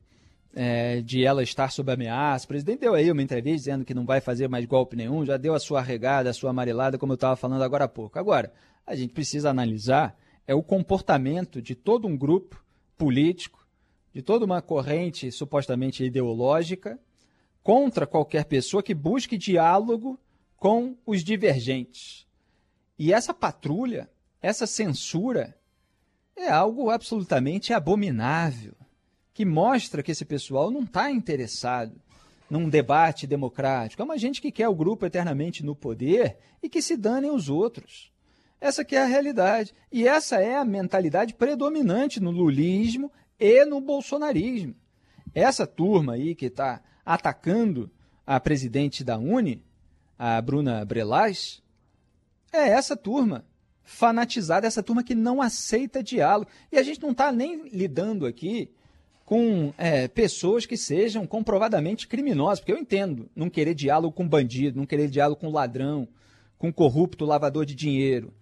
é, de ela estar sob ameaça. O presidente deu aí uma entrevista dizendo que não vai fazer mais golpe nenhum, já deu a sua regada, a sua amarelada, como eu estava falando agora há pouco. Agora, a gente precisa analisar é o comportamento de todo um grupo político, de toda uma corrente supostamente ideológica, contra qualquer pessoa que busque diálogo com os divergentes. E essa patrulha, essa censura, é algo absolutamente abominável que mostra que esse pessoal não está interessado num debate democrático. É uma gente que quer o grupo eternamente no poder e que se danem os outros. Essa que é a realidade. E essa é a mentalidade predominante no lulismo e no bolsonarismo. Essa turma aí que está atacando a presidente da Uni, a Bruna Brelas, é essa turma fanatizada, essa turma que não aceita diálogo. E a gente não está nem lidando aqui com é, pessoas que sejam comprovadamente criminosas, porque eu entendo não querer diálogo com bandido, não querer diálogo com ladrão, com corrupto, lavador de dinheiro.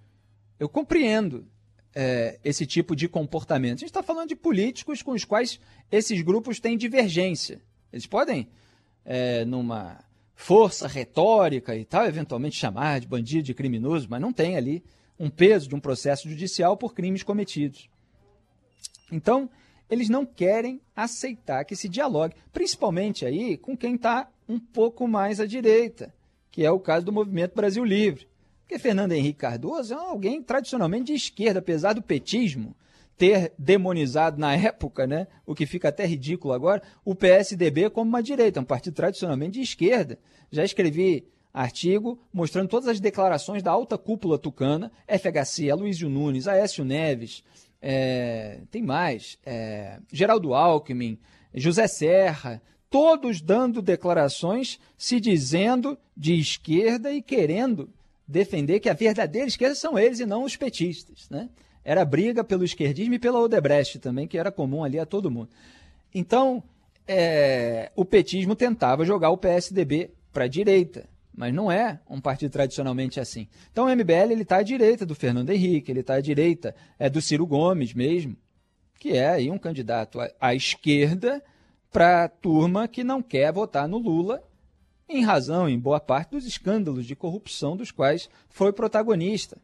Eu compreendo é, esse tipo de comportamento. A gente está falando de políticos com os quais esses grupos têm divergência. Eles podem, é, numa força retórica e tal, eventualmente chamar de bandido, de criminoso, mas não tem ali um peso de um processo judicial por crimes cometidos. Então, eles não querem aceitar que se dialogue, principalmente aí com quem está um pouco mais à direita, que é o caso do Movimento Brasil Livre. Porque Fernando Henrique Cardoso é alguém tradicionalmente de esquerda, apesar do petismo ter demonizado na época, né, o que fica até ridículo agora, o PSDB como uma direita, um partido tradicionalmente de esquerda. Já escrevi artigo mostrando todas as declarações da alta cúpula tucana, FHC, Aloysio Nunes, Aécio Neves, é, tem mais, é, Geraldo Alckmin, José Serra, todos dando declarações se dizendo de esquerda e querendo defender que a verdadeira esquerda são eles e não os petistas, né? Era briga pelo esquerdismo e pela Odebrecht também, que era comum ali a todo mundo. Então, é, o petismo tentava jogar o PSDB para a direita, mas não é um partido tradicionalmente assim. Então, o MBL está à direita do Fernando Henrique, ele está à direita é do Ciro Gomes mesmo, que é aí um candidato à esquerda para a turma que não quer votar no Lula em razão, em boa parte, dos escândalos de corrupção dos quais foi protagonista.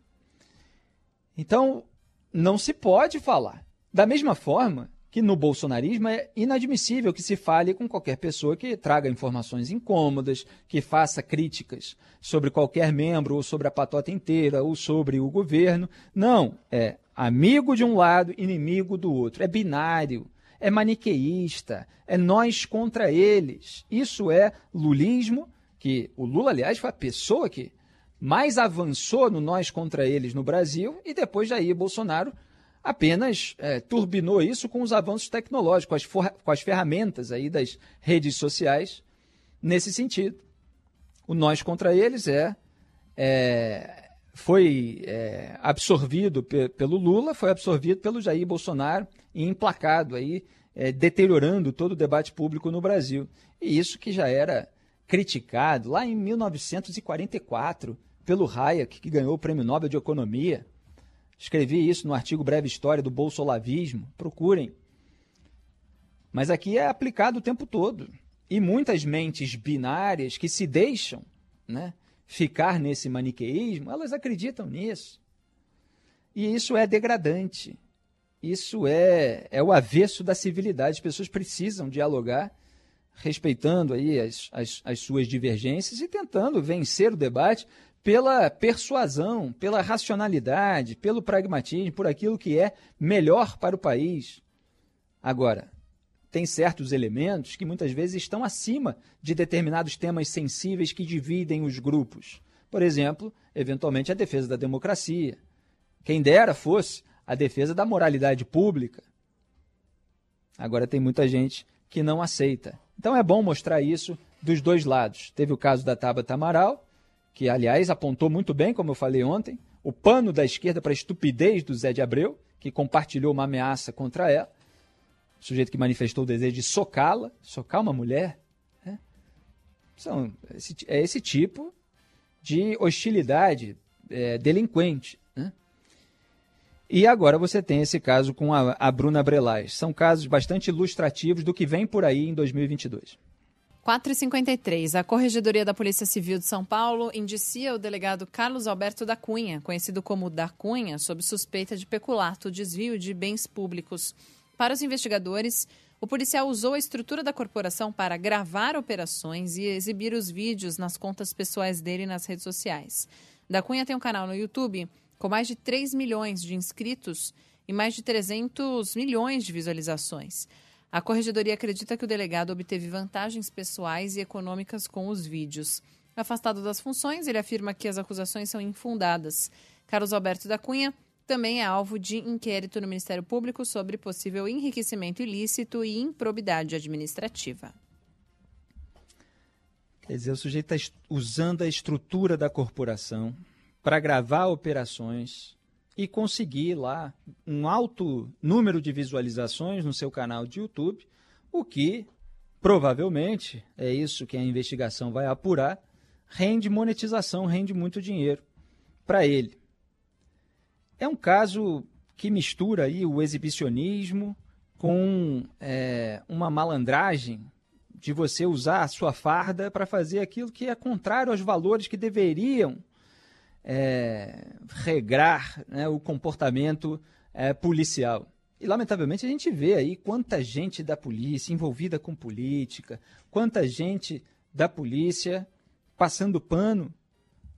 Então, não se pode falar. Da mesma forma que no bolsonarismo é inadmissível que se fale com qualquer pessoa que traga informações incômodas, que faça críticas sobre qualquer membro, ou sobre a patota inteira, ou sobre o governo. Não, é amigo de um lado, inimigo do outro. É binário, é maniqueísta, é nós contra eles. Isso é lulismo, que o Lula, aliás, foi a pessoa que mais avançou no nós contra eles no Brasil e depois Jair Bolsonaro apenas é, turbinou isso com os avanços tecnológicos, com as, com as ferramentas aí das redes sociais nesse sentido. O nós contra eles é, é foi é, absorvido pe pelo Lula, foi absorvido pelo Jair Bolsonaro e emplacado aí, é, deteriorando todo o debate público no Brasil. E isso que já era criticado lá em 1944 pelo Hayek, que ganhou o Prêmio Nobel de Economia. Escrevi isso no artigo Breve História do Bolsolavismo. Procurem. Mas aqui é aplicado o tempo todo. E muitas mentes binárias que se deixam né, ficar nesse maniqueísmo, elas acreditam nisso. E isso é degradante. Isso é, é o avesso da civilidade. As pessoas precisam dialogar, respeitando aí as, as, as suas divergências e tentando vencer o debate pela persuasão, pela racionalidade, pelo pragmatismo, por aquilo que é melhor para o país. Agora, tem certos elementos que muitas vezes estão acima de determinados temas sensíveis que dividem os grupos. Por exemplo, eventualmente a defesa da democracia. Quem dera fosse a defesa da moralidade pública. Agora tem muita gente que não aceita. Então é bom mostrar isso dos dois lados. Teve o caso da Tabata Amaral, que aliás apontou muito bem, como eu falei ontem, o pano da esquerda para a estupidez do Zé de Abreu, que compartilhou uma ameaça contra ela, o sujeito que manifestou o desejo de socá-la, socar uma mulher. Né? São, esse, é esse tipo de hostilidade é, delinquente. Né? E agora você tem esse caso com a, a Bruna Brelais. São casos bastante ilustrativos do que vem por aí em 2022. 4h53. A Corregedoria da Polícia Civil de São Paulo indicia o delegado Carlos Alberto da Cunha, conhecido como da Cunha, sob suspeita de peculato, desvio de bens públicos. Para os investigadores, o policial usou a estrutura da corporação para gravar operações e exibir os vídeos nas contas pessoais dele nas redes sociais. Da Cunha tem um canal no YouTube com mais de 3 milhões de inscritos e mais de 300 milhões de visualizações. A corregedoria acredita que o delegado obteve vantagens pessoais e econômicas com os vídeos. Afastado das funções, ele afirma que as acusações são infundadas. Carlos Alberto da Cunha também é alvo de inquérito no Ministério Público sobre possível enriquecimento ilícito e improbidade administrativa. Quer dizer, o sujeito está usando a estrutura da corporação para gravar operações e conseguir lá um alto número de visualizações no seu canal de YouTube, o que provavelmente é isso que a investigação vai apurar, rende monetização, rende muito dinheiro para ele. É um caso que mistura aí o exibicionismo com é, uma malandragem de você usar a sua farda para fazer aquilo que é contrário aos valores que deveriam é, regrar né, o comportamento é, policial. E, lamentavelmente, a gente vê aí quanta gente da polícia envolvida com política, quanta gente da polícia passando pano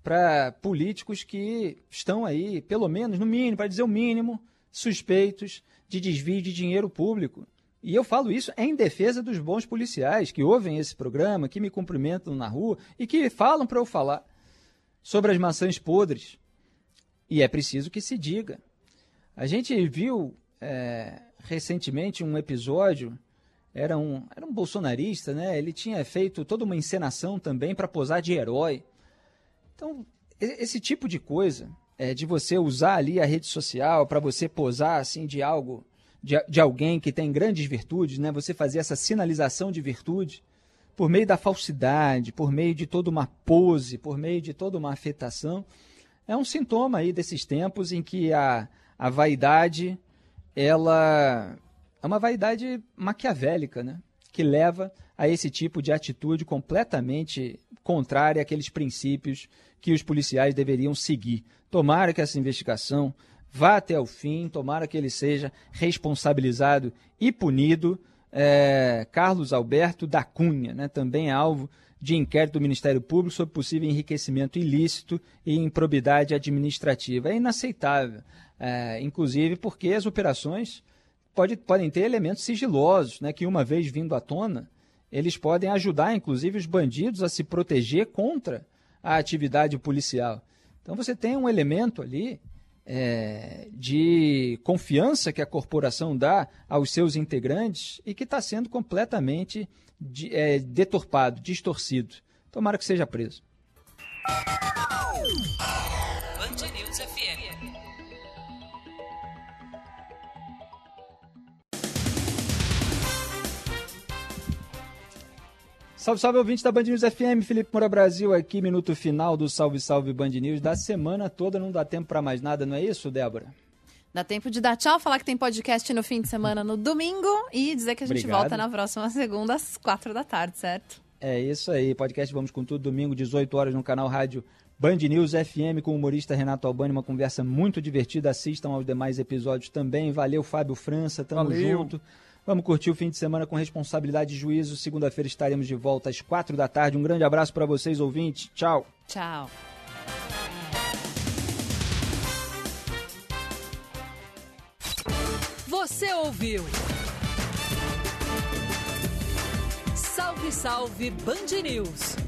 para políticos que estão aí, pelo menos, no mínimo, para dizer o mínimo, suspeitos de desvio de dinheiro público. E eu falo isso em defesa dos bons policiais que ouvem esse programa, que me cumprimentam na rua e que falam para eu falar sobre as maçãs podres. E é preciso que se diga. A gente viu é, recentemente um episódio, era um, era um bolsonarista, né? Ele tinha feito toda uma encenação também para posar de herói. Então, esse tipo de coisa, é, de você usar ali a rede social para você posar assim de algo de, de alguém que tem grandes virtudes, né? Você fazer essa sinalização de virtude por meio da falsidade, por meio de toda uma pose, por meio de toda uma afetação, é um sintoma aí desses tempos em que a, a vaidade, ela é uma vaidade maquiavélica, né? Que leva a esse tipo de atitude completamente contrária àqueles princípios que os policiais deveriam seguir. Tomara que essa investigação vá até o fim, tomara que ele seja responsabilizado e punido. É, Carlos Alberto da Cunha, né, também alvo de inquérito do Ministério Público sobre possível enriquecimento ilícito e improbidade administrativa. É inaceitável, é, inclusive porque as operações pode, podem ter elementos sigilosos, né, que uma vez vindo à tona, eles podem ajudar, inclusive, os bandidos a se proteger contra a atividade policial. Então você tem um elemento ali é, de confiança que a corporação dá aos seus integrantes e que está sendo completamente de, é, deturpado, distorcido. Tomara que seja preso. Band News FM. Salve, salve, ouvinte da Band News FM, Felipe Moura Brasil aqui, minuto final do Salve, Salve Band News da semana toda, não dá tempo para mais nada, não é isso, Débora? Dá tempo de dar tchau, falar que tem podcast no fim de semana no domingo e dizer que a gente Obrigado. volta na próxima segunda às quatro da tarde, certo? É isso aí, podcast Vamos com Tudo, domingo, 18 horas no canal Rádio Band News FM com o humorista Renato Albani, uma conversa muito divertida, assistam aos demais episódios também, valeu Fábio França, tamo valeu. junto. Vamos curtir o fim de semana com responsabilidade e juízo. Segunda-feira estaremos de volta às quatro da tarde. Um grande abraço para vocês, ouvintes. Tchau. Tchau. Você ouviu? Salve, salve Band News!